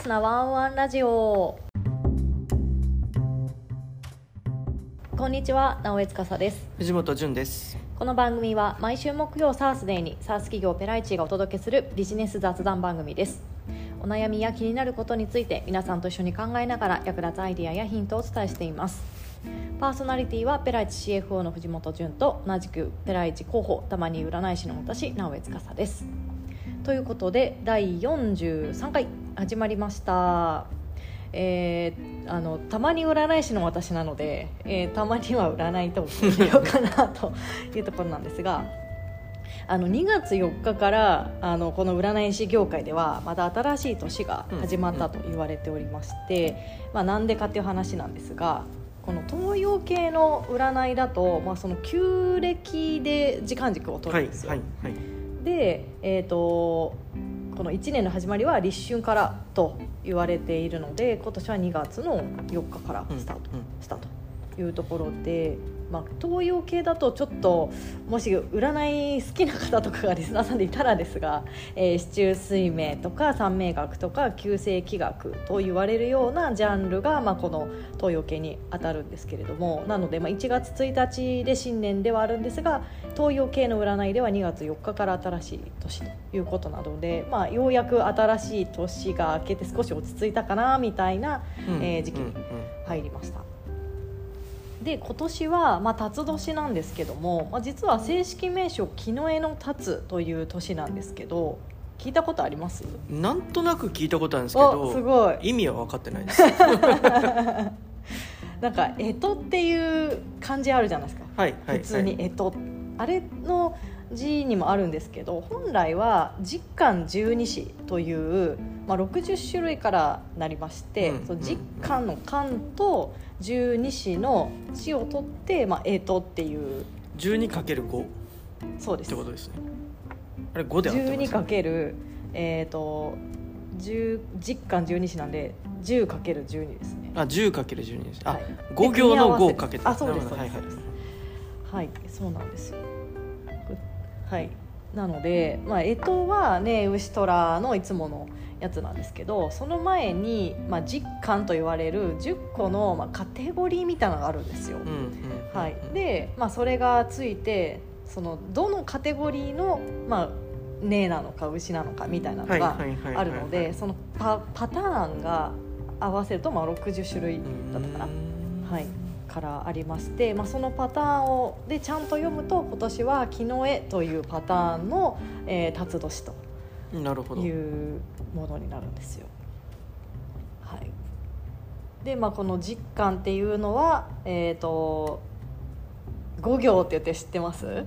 スなワンワンラジオ。こんにちは直江司です。藤本潤です。この番組は毎週木曜サースデーにサース企業ペライチがお届けするビジネス雑談番組です。お悩みや気になることについて皆さんと一緒に考えながら役立つアイディアやヒントをお伝えしています。パーソナリティはペライチ CFO の藤本潤と同じくペライチ広報たまに占い師の私直江司です。ということで第43回始まりましたえー、あのたまに占い師の私なので、えー、たまには占いとしようかなと いうところなんですがあの2月4日からあのこの占い師業界ではまた新しい年が始まったと言われておりまして、まあ、なんでかっていう話なんですがこの東洋系の占いだと、まあ、その旧暦で時間軸を取るんですよ。はいはいはいで、えーと、この1年の始まりは立春からと言われているので今年は2月の4日からスタートしたというところで、まあ、東洋系だとちょっともし占い好きな方とかがリスナーさんでいたらですが、えー、四柱推命とか三名学とか旧世紀学と言われるようなジャンルが、まあ、この東洋系に当たるんですけれどもなので、まあ、1月1日で新年ではあるんですが東洋系の占いでは2月4日から新しい年ということなので、まあ、ようやく新しい年が明けて少し落ち着いたかなみたいな、うん、えー、時期に入りました。で今年は、まあ、辰年なんですけども、まあ、実は正式名称木の絵の辰という年なんですけど聞いたことあります？なんとなく聞いたことあるんですけどすごい。意味は分かってないです。なんか「えと」っていう漢字あるじゃないですか、はいはい、普通に「えと」あれの字にもあるんですけど本来は実感十二支という、まあ、60種類からなりまして、うん、その実感の「感」と十二支の「支」を取って「まあ、えと」っていう。12×5 そうです。ってことですね。あれ5であってます、ね、12× えっ、ー、と実感十二支なんで 10×12 ですね。あ 10×12 です。あ、はい、5行の5かけて。あそうですはい、はい、はい、そうなんですよ。はい。なので、まあ、干支はね牛虎のいつものやつなんですけどその前に、まあ、実感と言われる10個の、まあ、カテゴリーみたいなのがあるんですよ。はい、で、まあ、それがついてそのどのカテゴリーの、まあ、根なのか牛なのかみたいなのがあるのでそのパパターンが合わせると、まあ、60種類だったかな。はい。からありまして、まあ、そのパターンをでちゃんと読むと今年は「木の絵」というパターンの、えー、辰年というものになるんですよ。はい、で、まあ、この実感っていうのは、えーと、五行って言って知ってます？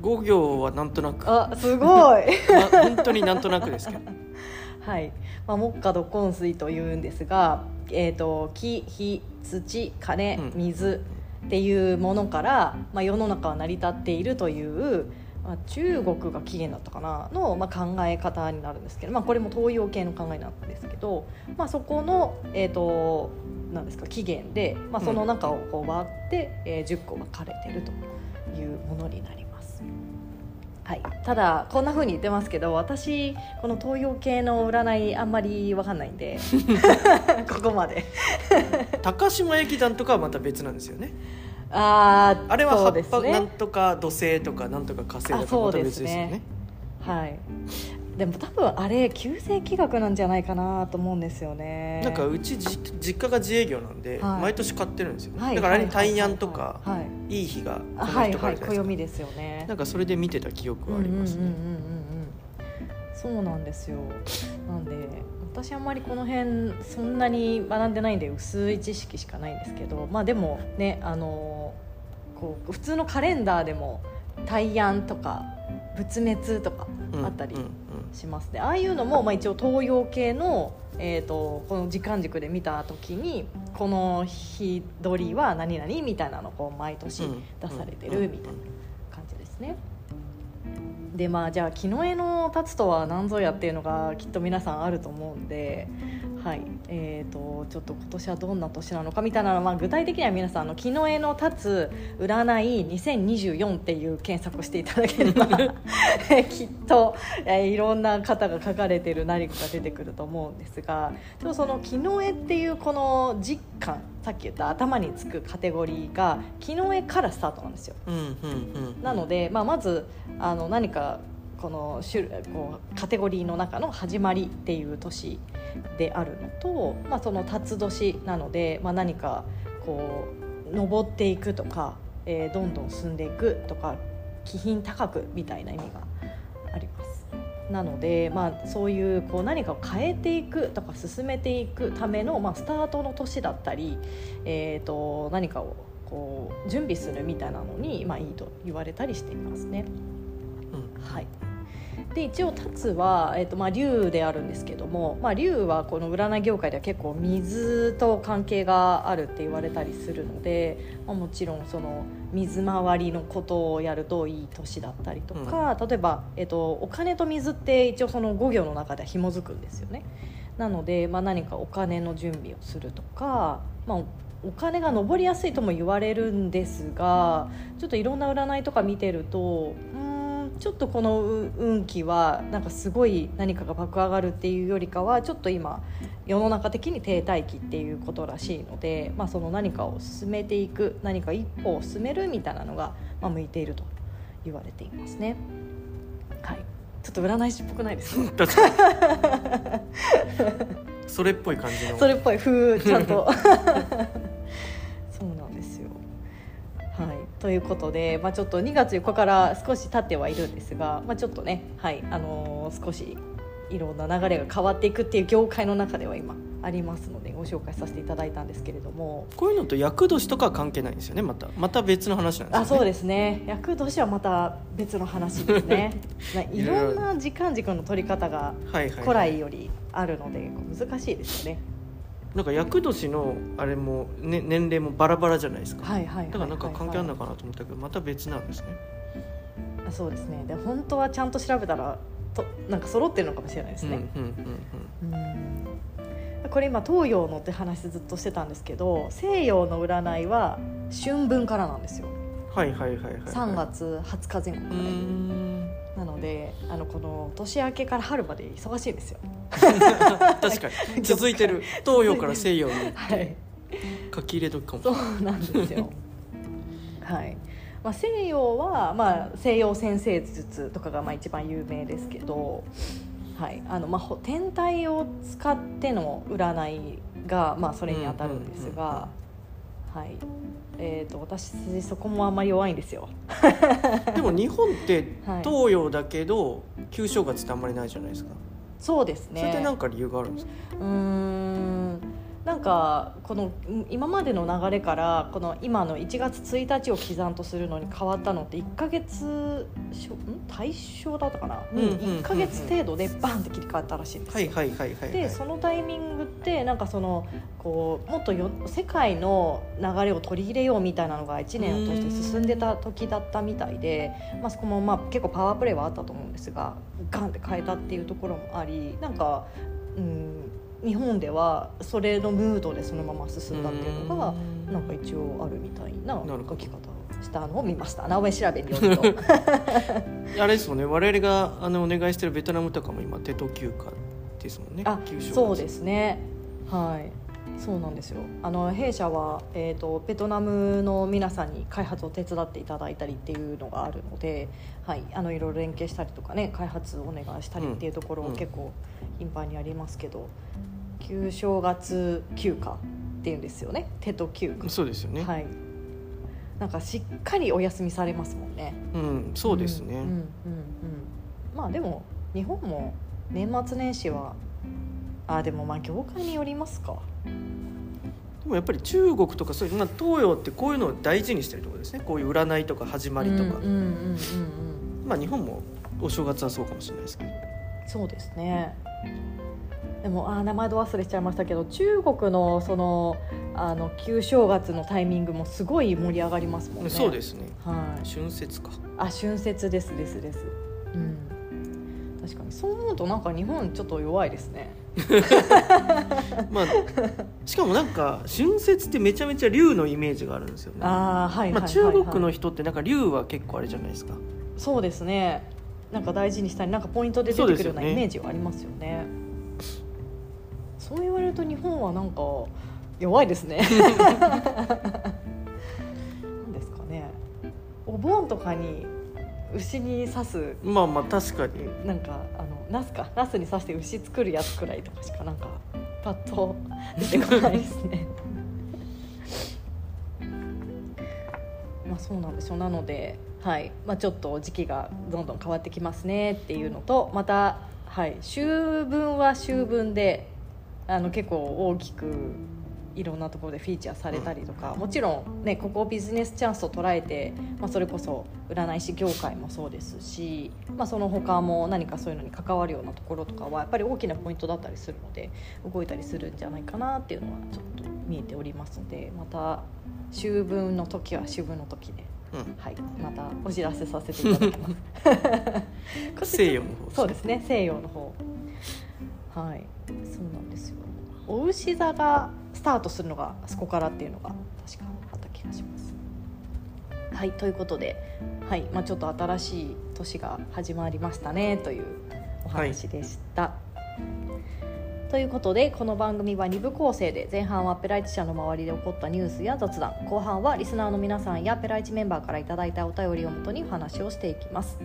五行はなんとなく。あすごい、まあ、本当になんとなくですけど。はい、まあ、木下土根水というんですが、えーと、木火土金水っていうものから、まあ、世の中は成り立っているというまあ、中国が起源だったかなの、まあ、考え方になるんですけど、まあ、これも東洋系の考えなんですけど、まあ、そこの、えーと、なんですか起源で、まあ、その中をこう割って、うん、えー、10個分かれてるというものになります。はい、ただこんなふうに言ってますけど私この東洋系の占いあんまり分かんないんで ここまで。高島駅団とかはまた別なんですよねああれは葉っぱ、ね、なんとか土星とかなんとか火星とかまた別ですよね、ね、はい。でも多分あれ旧世紀学なんじゃないかなと思うんですよね。なんかうちじ実家が自営業なんで、はい、毎年買ってるんですよ、はい、だからあれに大安とか、はい、いい。日がこの日とかあるじゃないですか、暦ですよね。なんかそれで見てた記憶はありますねそうなんですよ。なんで私あんまりこの辺そんなに学んでないんで薄い知識しかないんですけどまあでもねあのこう普通のカレンダーでも大安とか仏滅とかあったりします。ね、ああいうのも、まあ、一応東洋系の、えーと、この時間軸で見た時にこの日取りは何々みたいなのをこう毎年出されてるみたいな感じですね。でまあじゃあ木の絵の立つとは何ぞやっていうのがきっと皆さんあると思うんで、はいえーと、ちょっと今年はどんな年なのかみたいなのは、まあ、具体的には皆さんあの「木の絵の立つ占い2024」っていう検索をしていただければ きっと、えー、いろんな方が書かれている何かが出てくると思うんですがでもその「木の絵」っていうこの実感さっき言った頭につくカテゴリーが木の絵からスタートなんですよ。うんうんうん、なので、まあ、まずあの何かこの種こうカテゴリーの中の始まりっていう年であるのと、まあ、その辰年なので、まあ、何かこう登っていくとか、えー、どんどん進んでいくとか気品高くみたいな意味があります。なので、まあ、そういうこう何かを変えていくとか進めていくための、まあ、スタートの年だったり、えーと、何かをこう準備するみたいなのに、まあ、いいと言われたりしていますね。うん、はいで一応タツは、えーとまあ、竜であるんですけども、まあ、竜はこの占い業界では結構水と関係があるって言われたりするので、まあ、もちろんその水回りのことをやるといい年だったりとか、うん、例えば、えーと、お金と水って一応その5行の中では紐づくんですよね。なので、まあ、何かお金の準備をするとか、まあ、お金が上りやすいとも言われるんですがちょっといろんな占いとか見てるとうんちょっとこの運気はなんかすごい何かが爆上がるっていうよりかはちょっと今世の中的に停滞期っていうことらしいので、まあ、その何かを進めていく何か一歩を進めるみたいなのが、まあ、向いていると言われていますね。はい。ちょっと占い師っぽくないです。か それっぽい感じの。それっぽい。風ちゃんと ということで、まあ、ちょっと2月4日から少し経ってはいるんですが、まあ、ちょっとね、はいあのー、少しいろんな流れが変わっていくっていう業界の中では今ありますのでご紹介させていただいたんですけれども。こういうのと厄年とかは関係ないんですよねまた。また別の話なんですね。あそうですね。厄年はまた別の話ですね。いろんな時間軸の取り方が古来よりあるので難しいですよね、なんか厄年のあれも、ね、年齢もバラバラじゃないですか、はいはい、だからなんか関係あるのかなと思ったけどまた別なんですね。あそうですね。で本当はちゃんと調べたらとなんか揃ってるのかもしれないですね。これ今東洋のって話ずっとしてたんですけど西洋の占いは春分からなんですよ。はいはいはいはい、はい、3月20日前後からねなのであのこの年明けから春まで忙しいですよ。確かに。続いてる。東洋から西洋に はい。書き入れとくかも。そうなんですよ。はい。まあ、西洋は、まあ、西洋先生術とかがまあ一番有名ですけど、はい。あのまあ、天体を使っての占いが、まあ、それに当たるんですが、はいえーと、私そこもあんまり弱いんですよ。でも日本って東洋だけど、旧正月ってあんまりないじゃないですか。そうですね。それって何か理由があるんですか？うんなんかこの今までの流れからこの今の1月1日を刻んとするのに変わったのって1か月対象だったかな、うん、1か月程度でバンって切り替わったらしいんですよ。でそのタイミングってなんかそのこうもっとよ世界の流れを取り入れようみたいなのが1年を通して進んでた時だったみたいで、まあ、そこもまあ結構パワープレイはあったと思うんですがガンって変えたっていうところもありなんかうん日本ではそれのムードでそのまま進んだっていうのがなんか一応あるみたいな書き方をしたのを見ました名前調べによるとあれですもんね。我々があのお願いしてるベトナムとかも今テト休暇ですもんね。あそうですね。はい。そうなんですよ。あの弊社は、えーと、ベトナムの皆さんに開発を手伝っていただいたりっていうのがあるので、はい、あのいろいろ連携したりとかね開発をお願いしたりっていうところを結構頻繁にありますけど、旧正月休暇っていうんですよね。手と休暇。そうですよね。はい。なんかしっかりお休みされますもんね。うんそうですね、うん、うんうん。うんまあでも日本も年末年始はあでもまあ業界によりますか。でもやっぱり中国とかそういう、まあ、東洋ってこういうのを大事にしてるところですね。こういう占いとか始まりとか、まあ日本もお正月はそうかもしれないですけど。そうですねでもあ名前ど忘れちゃいましたけど中国のそのあの旧正月のタイミングもすごい盛り上がりますもんね。そうですね。はい。春節か。あ春節ですですですうん。確かにそう思うとなんか日本ちょっと弱いですね。まあしかもなんか春節ってめちゃめちゃ竜のイメージがあるんですよね。ああはいはいまあ、中国の人ってなんか竜は結構あれじゃないですか。そうですね。なんか大事にしたりなんかポイントで出てくるようなイメージはありますよねそう言われると日本はなんか弱いですね。なんですかね。お盆とかに牛に刺す。まあまあ確かに。なんかあのナスか。ナスに刺して牛作るやつくらいとかしかなんかパッと出てこないですね。まあそうなんですよなのではい。まあ、ちょっと時期がどんどん変わってきますねっていうのとまた、はい、秋分は秋分であの結構大きくいろんなところでフィーチャーされたりとかもちろん、ね、ここをビジネスチャンスと捉えて、まあ、それこそ占い師業界もそうですし、まあ、その他も何かそういうのに関わるようなところとかはやっぱり大きなポイントだったりするので動いたりするんじゃないかなっていうのはちょっと見えておりますのでまた秋分の時は秋分の時で。うん、はい、またお知らせさせていただきます。西洋の方 そうですね西洋の方はい。そうなんですよ。お牛座がスタートするのがそこからっていうのが確かあった気がします。はいということで、はい。まあ、ちょっと新しい年が始まりましたねというお話でした、はいということでこの番組は2部構成で前半はペライチ社の周りで起こったニュースや雑談後半はリスナーの皆さんやペライチメンバーからいただいたお便りをもとにお話をしていきます。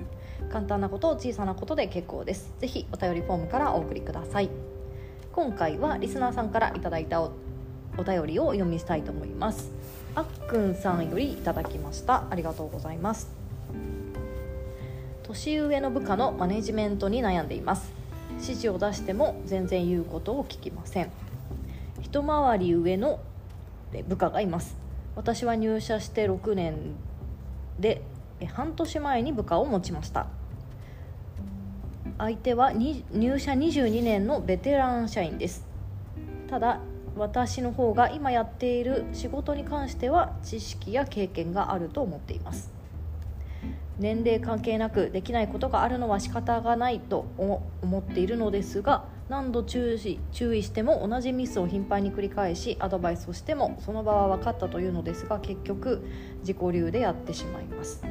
簡単なこと小さなことで結構です。ぜひお便りフォームからお送りください。今回はリスナーさんからいただいたお便りをお読みしたいと思います。あっくんさんよりいただきました。ありがとうございます。年上の部下のマネジメントに悩んでいます。指示を出しても全然言うことを聞きません。一回り上の部下がいます。私は入社して6年で半年前に部下を持ちました。相手は入社22年のベテラン社員です。ただ私の方が今やっている仕事に関しては知識や経験があると思っています。年齢関係なくできないことがあるのは仕方がないと思っているのですが何度注意注意しても同じミスを頻繁に繰り返しアドバイスをしてもその場は分かったというのですが結局自己流でやってしまいます。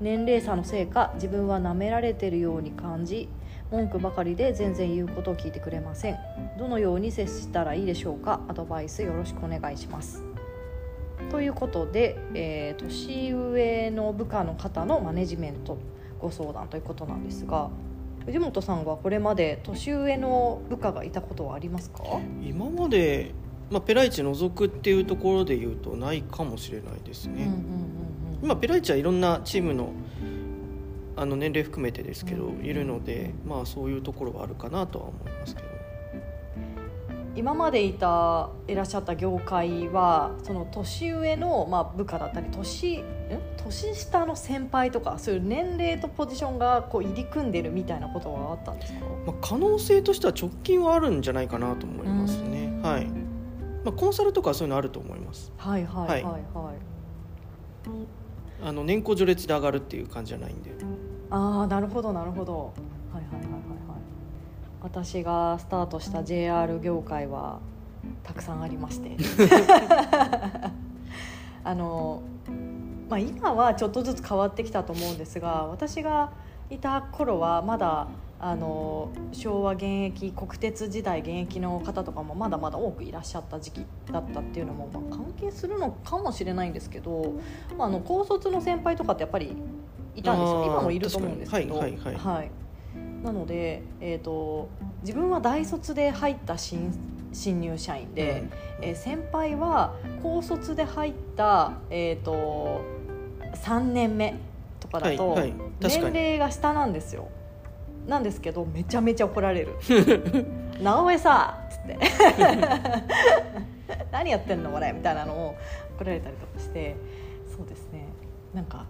年齢差のせいか自分は舐められてるように感じ文句ばかりで全然言うことを聞いてくれません。どのように接したらいいでしょうか？アドバイスよろしくお願いします。ということで、えー、年上の部下の方のマネジメントご相談ということなんですが藤本さんはこれまで年上の部下がいたことはありますか？今まで、まあ、ペライチ除くっていうところで言うとないかもしれないですね、うんうんうんうん、今ペライチはいろんなチームのあの年齢含めてですけど、うん、いるので、まあ、そういうところはあるかなとは思いますけど今までいたいらっしゃった業界はその年上の、まあ、部下だったり年年下の先輩とかそういう年齢とポジションがこう入り組んでるみたいなことはあったんですか、まあ、可能性としては直近はあるんじゃないかなと思いますね。はいまあ、コンサルとかそういうのあると思います。はいはいはいはい。はい、あの年功序列で上がるっていう感じじゃないんで。ああなるほどなるほど。はいはいはいはい。私がスタートした JR 業界はたくさんありまして。あの、まあ、今はちょっとずつ変わってきたと思うんですが私がいた頃はまだあの昭和現役国鉄時代現役の方とかもまだまだ多くいらっしゃった時期だったっていうのも、まあ、関係するのかもしれないんですけど、まあ、あの高卒の先輩とかってやっぱりいたんですよ。今もいると思うんですけど。はい、はい。はいなので、えーと、自分は大卒で入った新新入社員で、うん、えー、先輩は高卒で入った、えーと、3年目とかだと、はいはい、年齢が下なんですよ。なんですけどめちゃめちゃ怒られる「直江さ」っつって「何やってんのこれ」みたいなのを怒られたりとかして。そうですね。なんか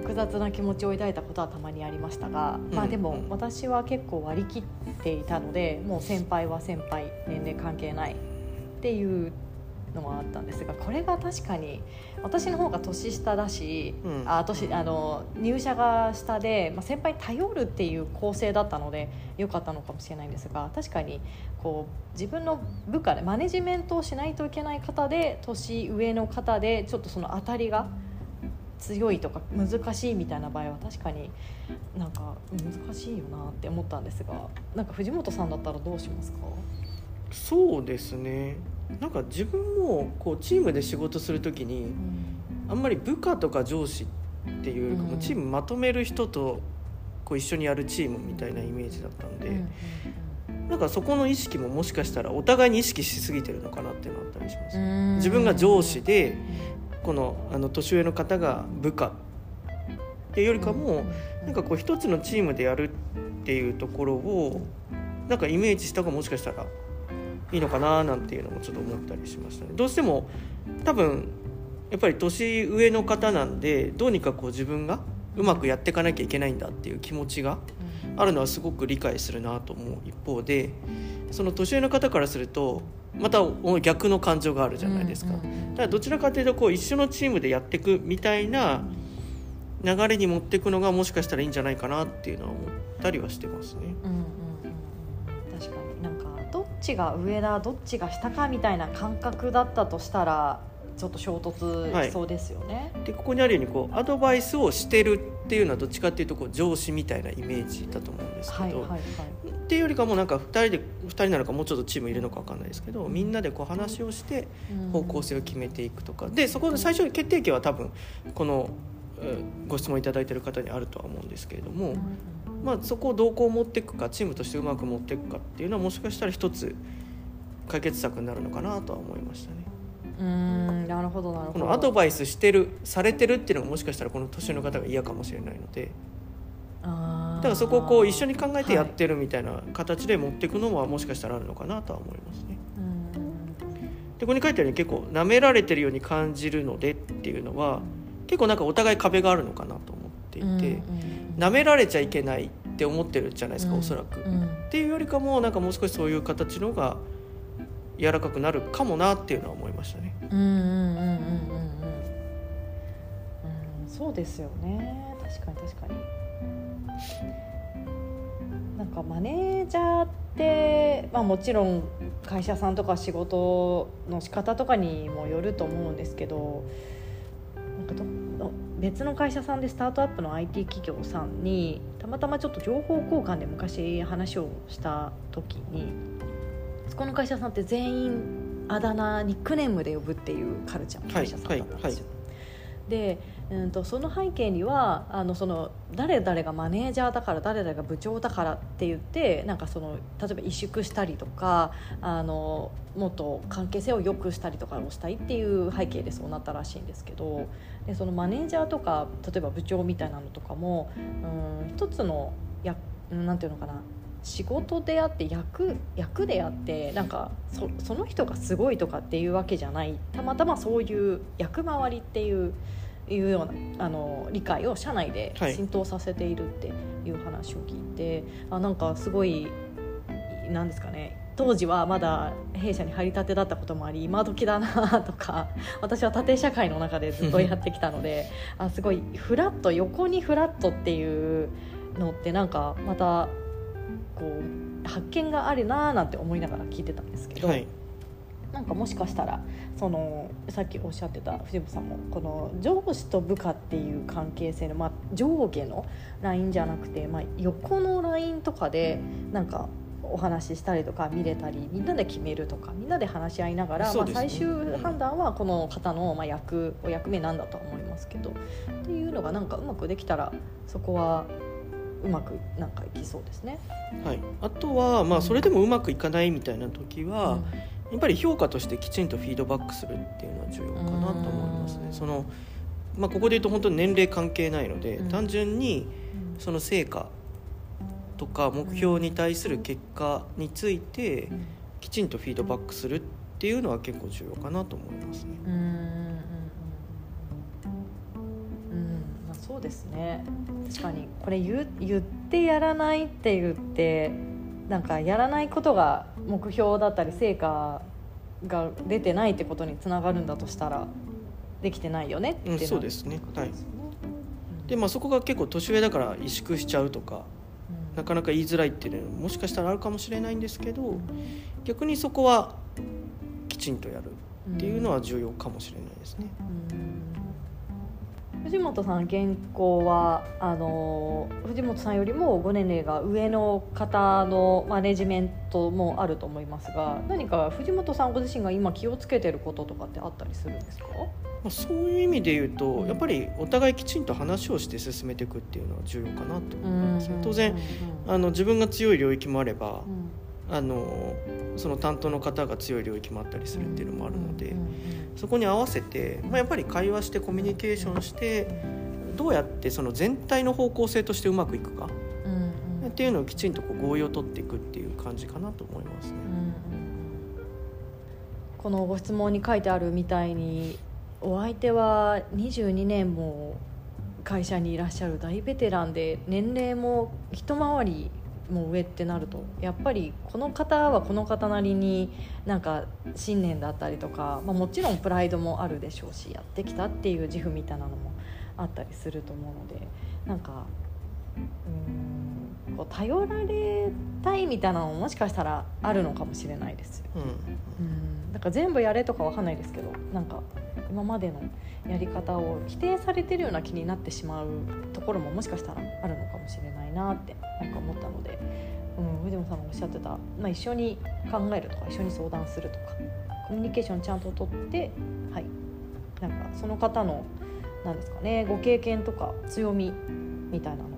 複雑な気持ちを抱いたことはたまにありましたが、うん、まあでも私は結構割り切っていたのでもう先輩は先輩年齢関係ないっていうのはあったんですがこれが確かに私の方が年下だし、うん、あ年あの入社が下で、まあ、先輩に頼るっていう構成だったので良かったのかもしれないんですが確かにこう自分の部下でマネジメントをしないといけない方で年上の方でちょっとその当たりが強いとか難しいみたいな場合は確かになんか難しいよなって思ったんですがなんか藤本さんだったらどうしますか？そうですね。なんか自分もこうチームで仕事する時に、あんまり部下とか上司っていうか、もうチームまとめる人とこう一緒にやるチームみたいなイメージだったんで、なんかそこの意識ももしかしたらお互いに意識しすぎてるのかなっていうのあったりします。自分が上司でこのあの年上の方が部下っていうよりかもなんかこう一つのチームでやるっていうところをなんかイメージした方がもしかしたらいいのかななんていうのもちょっと思ったりしましたね。どうしても多分やっぱり年上の方なんでどうにかこう自分がうまくやっていかなきゃいけないんだっていう気持ちがあるのはすごく理解するなと思う一方でその年上の方からするとまた逆の感情があるじゃないですか。だからどちらかというとこう一緒のチームでやっていくみたいな流れに持っていくのがもしかしたらいいんじゃないかなっていうのは思ったりはしてますね。うんちが上だどっちが下かみたいな感覚だったとしたらちょっと衝突しそうですよね。はい、でここにあるようにこうアドバイスをしてるっていうのはどっちかっていうとこう上司みたいなイメージだと思うんですけど、はいはいはい、っていうよりかもなんか2人で2人なのかもうちょっとチームいるのか分かんないですけどみんなでこう話をして方向性を決めていくとか。でそこで最初に決定権は多分このご質問いただいてる方にあるとは思うんですけれども。まあ、そこをどうこう持っていくかチームとしてうまく持っていくかっていうのはもしかしたら一つ解決策になるのかなとは思いましたね。うんなるほどなるほど。このアドバイスしてるされてるっていうのがもしかしたらこの年の方が嫌かもしれないのでだからそこをこう一緒に考えてやってるみたいな形で持っていくのはもしかしたらあるのかなとは思いますね。でここに書いてあるように結構舐められてるように感じるのでっていうのは結構なんかお互い壁があるのかなと思っていて。うんうん舐められちゃいけないって思ってるじゃないですか、うん、おそらく、うん、っていうよりかもなんかもう少しそういう形の方が柔らかくなるかもなっていうのは思いましたね。そうですよね確かに確かに。なんかマネージャーって、まあ、もちろん会社さんとか仕事の仕方とかにもよると思うんですけどなんかど別の会社さんでスタートアップの IT 企業さんにたまたまちょっと情報交換で昔話をした時にそこの会社さんって全員あだ名ニックネームで呼ぶっていうカルチャーの会社さんだったんですよ。はいはいはいで、うんと、その背景にはあのその誰々がマネージャーだから誰々が部長だからって言ってなんかその例えば萎縮したりとかあのもっと関係性を良くしたりとかをしたいっていう背景でそうなったらしいんですけどでそのマネージャーとか例えば部長みたいなのとかもうん一つのやなんていうのかな仕事であって役役であってなんかそその人がすごいとかっていうわけじゃない。たまたまそういう役回りっていういうようなあの理解を社内で浸透させているっていう話を聞いて、はい、あなんかすごいなんですかね。当時はまだ弊社に入りたてだったこともあり今時だなとか私は縦社会の中でずっとやってきたので あすごいフラット横にフラットっていうのってなんかまたこう発見があるなーなんて思いながら聞いてたんですけど。はいなんかもしかしたらそのさっきおっしゃってた藤本さんもこの上司と部下っていう関係性の、まあ、上下のラインじゃなくて、まあ、横のラインとかでなんかお話ししたりとか見れたりみんなで決めるとかみんなで話し合いながら、ね、まあ、最終判断はこの方の、まあ、役お役目なんだとは思いますけどっていうのがなんかうまくできたらそこはうまくなんかいきそうですね。はい、あとは、まあ、それでもうまくいかないみたいな時は、うん。やっぱり評価としてきちんとフィードバックするっていうのは重要かなと思いますね。そのまあ、ここで言うと本当に年齢関係ないので、うん、単純にその成果とか目標に対する結果についてきちんとフィードバックするっていうのは結構重要かなと思いますね。うんそうですね。確かにこれ言言ってやらないって言ってなんかやらないことが目標だったり成果が出てないってことにつながるんだとしたらできてないよねって、うん、そうですね。はい。でまあそこが結構年上だから萎縮しちゃうとか、うん、なかなか言いづらいっていうのはもしかしたらあるかもしれないんですけど、うん、逆にそこはきちんとやるっていうのは重要かもしれないですね。藤本さん原稿はあの藤本さんよりもご年齢が上の方のマネジメントもあると思いますが何か藤本さんご自身が今気をつけてることとかってあったりするんですか？まあ、そういう意味で言うとやっぱりお互いきちんと話をして進めていくっていうのは重要かなと思います。当然あの自分が強い領域もあれば、あのその担当の方が強い領域もあったりするっていうのもあるので、そこに合わせて、まあ、やっぱり会話してコミュニケーションしてどうやってその全体の方向性としてうまくいくか、っていうのをきちんとこう合意を取っていくっていう感じかなと思いますね。このご質問に書いてあるみたいにお相手は22年も会社にいらっしゃる大ベテランで年齢も一回りも上ってなるとやっぱりこの方はこの方なりになんか信念だったりとか、まあ、もちろんプライドもあるでしょうしやってきたっていう自負みたいなのもあったりすると思うのでなんかうんこう頼られたいみたいなのももしかしたらあるのかもしれないですよ。うん、うんだから全部やれとかわかんないですけどなんか今までのやり方を否定されてるような気になってしまうところももしかしたらあるのかもしれないなってなんか思ったので、うん、藤野さんがおっしゃってた、まあ、一緒に考えるとか一緒に相談するとかコミュニケーションちゃんととってはいなんかその方の何ですかねご経験とか強みみたいなの、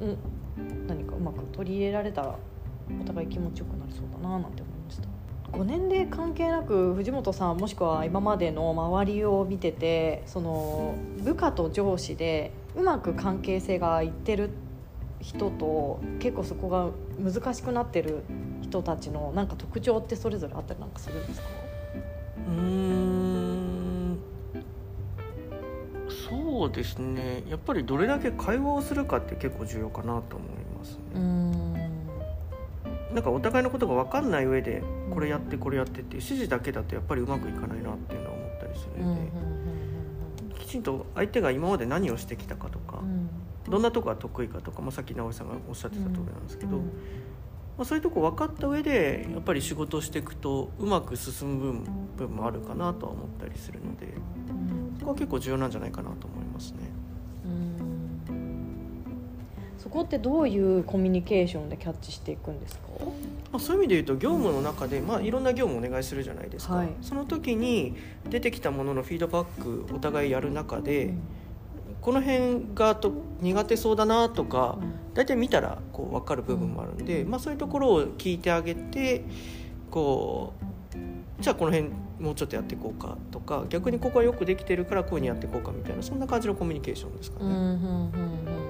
うん、何かうまく取り入れられたらお互い気持ちよくなりそうだななんて思いました。ご年齢関係なく藤本さんもしくは今までの周りを見ててその部下と上司でうまく関係性がいってる人と結構そこが難しくなってる人たちのなんか特徴ってそれぞれあったりなんかするんですか？うんそうですね。やっぱりどれだけ会話をするかって結構重要かなと思いますね。なんかお互いのことが分かんない上でこれやってこれやってっていう指示だけだとやっぱりうまくいかないなっていうのは思ったりするので、きちんと相手が今まで何をしてきたかとか、どんなとこが得意かとか、まあ、さっき直井さんがおっしゃってた通りなんですけど、まあ、そういうとこ分かった上でやっぱり仕事をしていくとうまく進む部分もあるかなとは思ったりするので、そこは結構重要なんじゃないかなと思いますね。そこってどういうコミュニケーションでキャッチしていくんですか？まあ、そういう意味で言うと業務の中で、まあ、いろんな業務をお願いするじゃないですか、はい、その時に出てきたもののフィードバックお互いやる中で、うん、この辺がと苦手そうだなとか、うん、大体見たらこう分かる部分もあるんで、うん、まあ、そういうところを聞いてあげてこうじゃあこの辺もうちょっとやっていこうかとか逆にここはよくできてるからこういうふうにやっていこうかみたいなそんな感じのコミュニケーションですかね。うんうんうんうん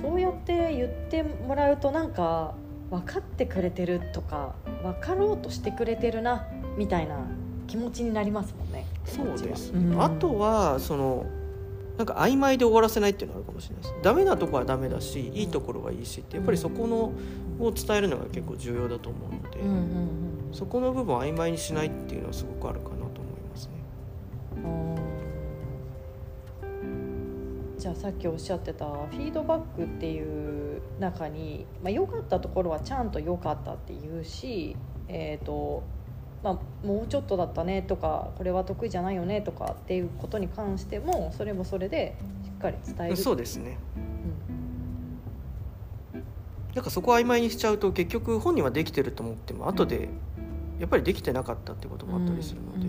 そうやって言ってもらうとなんか分かってくれてるとか分かろうとしてくれてるなみたいな気持ちになりますもんね。そうです、うん、あとはそのなんか曖昧で終わらせないっていうのがあるかもしれないです。ダメなとこはダメだしいいところはいいしってやっぱりそこのを伝えるのが結構重要だと思うので、うんうんうん、そこの部分を曖昧にしないっていうのはすごくあるかなじゃあさっきおっしゃってたフィードバックっていう中に良、まあ、良かったところはちゃんと良かったって言うし、えーとまあ、もうちょっとだったねとかこれは得意じゃないよねとかっていうことに関してもそれもそれでしっかり伝える。そうですね、うん、なんかそこを曖昧にしちゃうと結局本人はできてると思っても後でやっぱりできてなかったってこともあったりするので、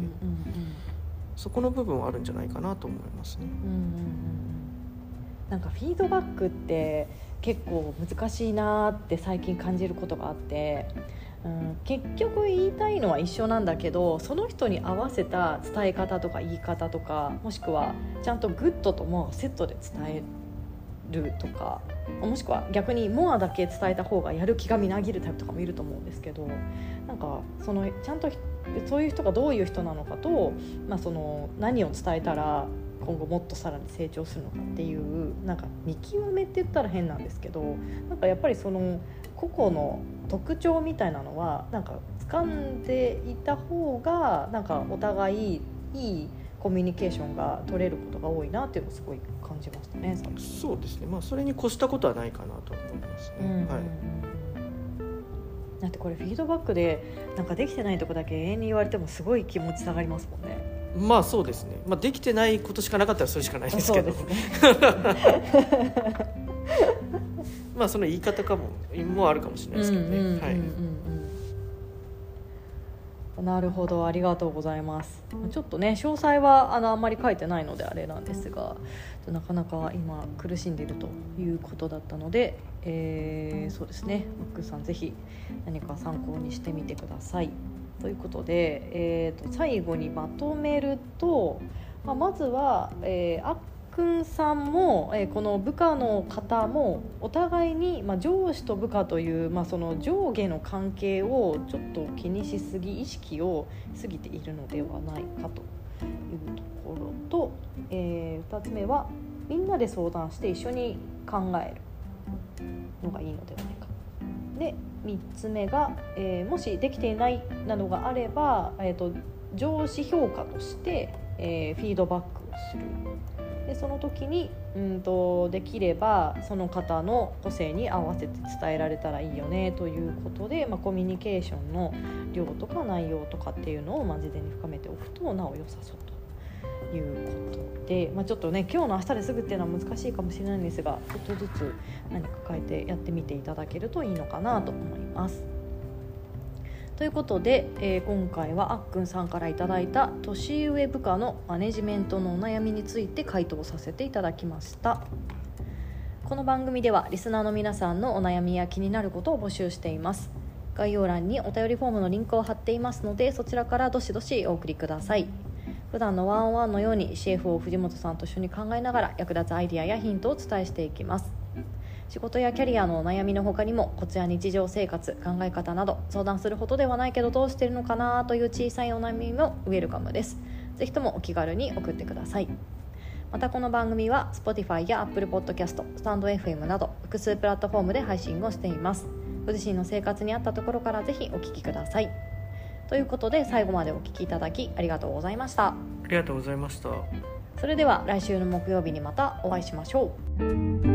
そこの部分はあるんじゃないかなと思いますね。うんうんうんなんかフィードバックって結構難しいなって最近感じることがあって、うん、結局言いたいのは一緒なんだけどその人に合わせた伝え方とか言い方とかもしくはちゃんと good ともセットで伝えるとかもしくは逆に more だけ伝えた方がやる気がみなぎるタイプとかもいると思うんですけどなんかそのちゃんとそういう人がどういう人なのかと、まあ、その何を伝えたら今後もっとさらに成長するのかっていうなんか見極めって言ったら変なんですけどなんかやっぱりその個々の特徴みたいなのはなんか掴んでいた方がなんかお互いいいコミュニケーションが取れることが多いなっていうのをすごい感じましたねそうですね。まあそれに越したことはないかなと思いますね、うん。はい。だってこれフィードバックでなんかできてないとこだけ永遠に言われてもすごい気持ち下がりますもんねまあそうですね、まあ、できてないことしかなかったらそれしかないですけど、ね、まあその言い方かも。もあるかもしれないですけどね、はい。なるほどありがとうございます。ちょっとね詳細はあのあんまり書いてないのであれなんですがなかなか今苦しんでいるということだったので、えー、そうですね。マックさんぜひ何か参考にしてみてくださいということで、えーと、最後にまとめると、まあ、まずは、えー、あっくんさんも、えー、この部下の方もお互いに、まあ、上司と部下という、まあ、その上下の関係をちょっと気にしすぎ意識を過ぎているのではないかというところと、えー、2つ目はみんなで相談して一緒に考えるのがいいのではないか。で3つ目が、えー、もしできていないなどがあれば、えーと、上司評価として、えー、フィードバックをする。でその時にうんとできればその方の個性に合わせて伝えられたらいいよねということで、まあ、コミュニケーションの量とか内容とかっていうのを、まあ、事前に深めておくとなお良さそうと。いうことで、まあ、ちょっとね今日の明日ですぐっていうのは難しいかもしれないんですがちょっとずつ何か変えてやってみていただけるといいのかなと思います。ということで、えー、今回はあっくんさんからいただいた年上部下のマネジメントのお悩みについて回答させていただきました。この番組ではリスナーの皆さんのお悩みや気になることを募集しています。概要欄にお便りフォームのリンクを貼っていますのでそちらからどしどしお送りください。普段のワンワンのように CFO 藤本さんと一緒に考えながら役立つアイデアやヒントをお伝えしていきます。仕事やキャリアのお悩みの他にもコツや日常生活考え方など相談するほどではないけどどうしてるのかなという小さいお悩みもウェルカムです。ぜひともお気軽に送ってください。またこの番組は Spotify や Apple Podcast、スタンド FM など複数プラットフォームで配信をしています。ご自身の生活に合ったところからぜひお聞きください。ということで最後までお聞きいただきありがとうございました。ありがとうございました。それでは来週の木曜日にまたお会いしましょう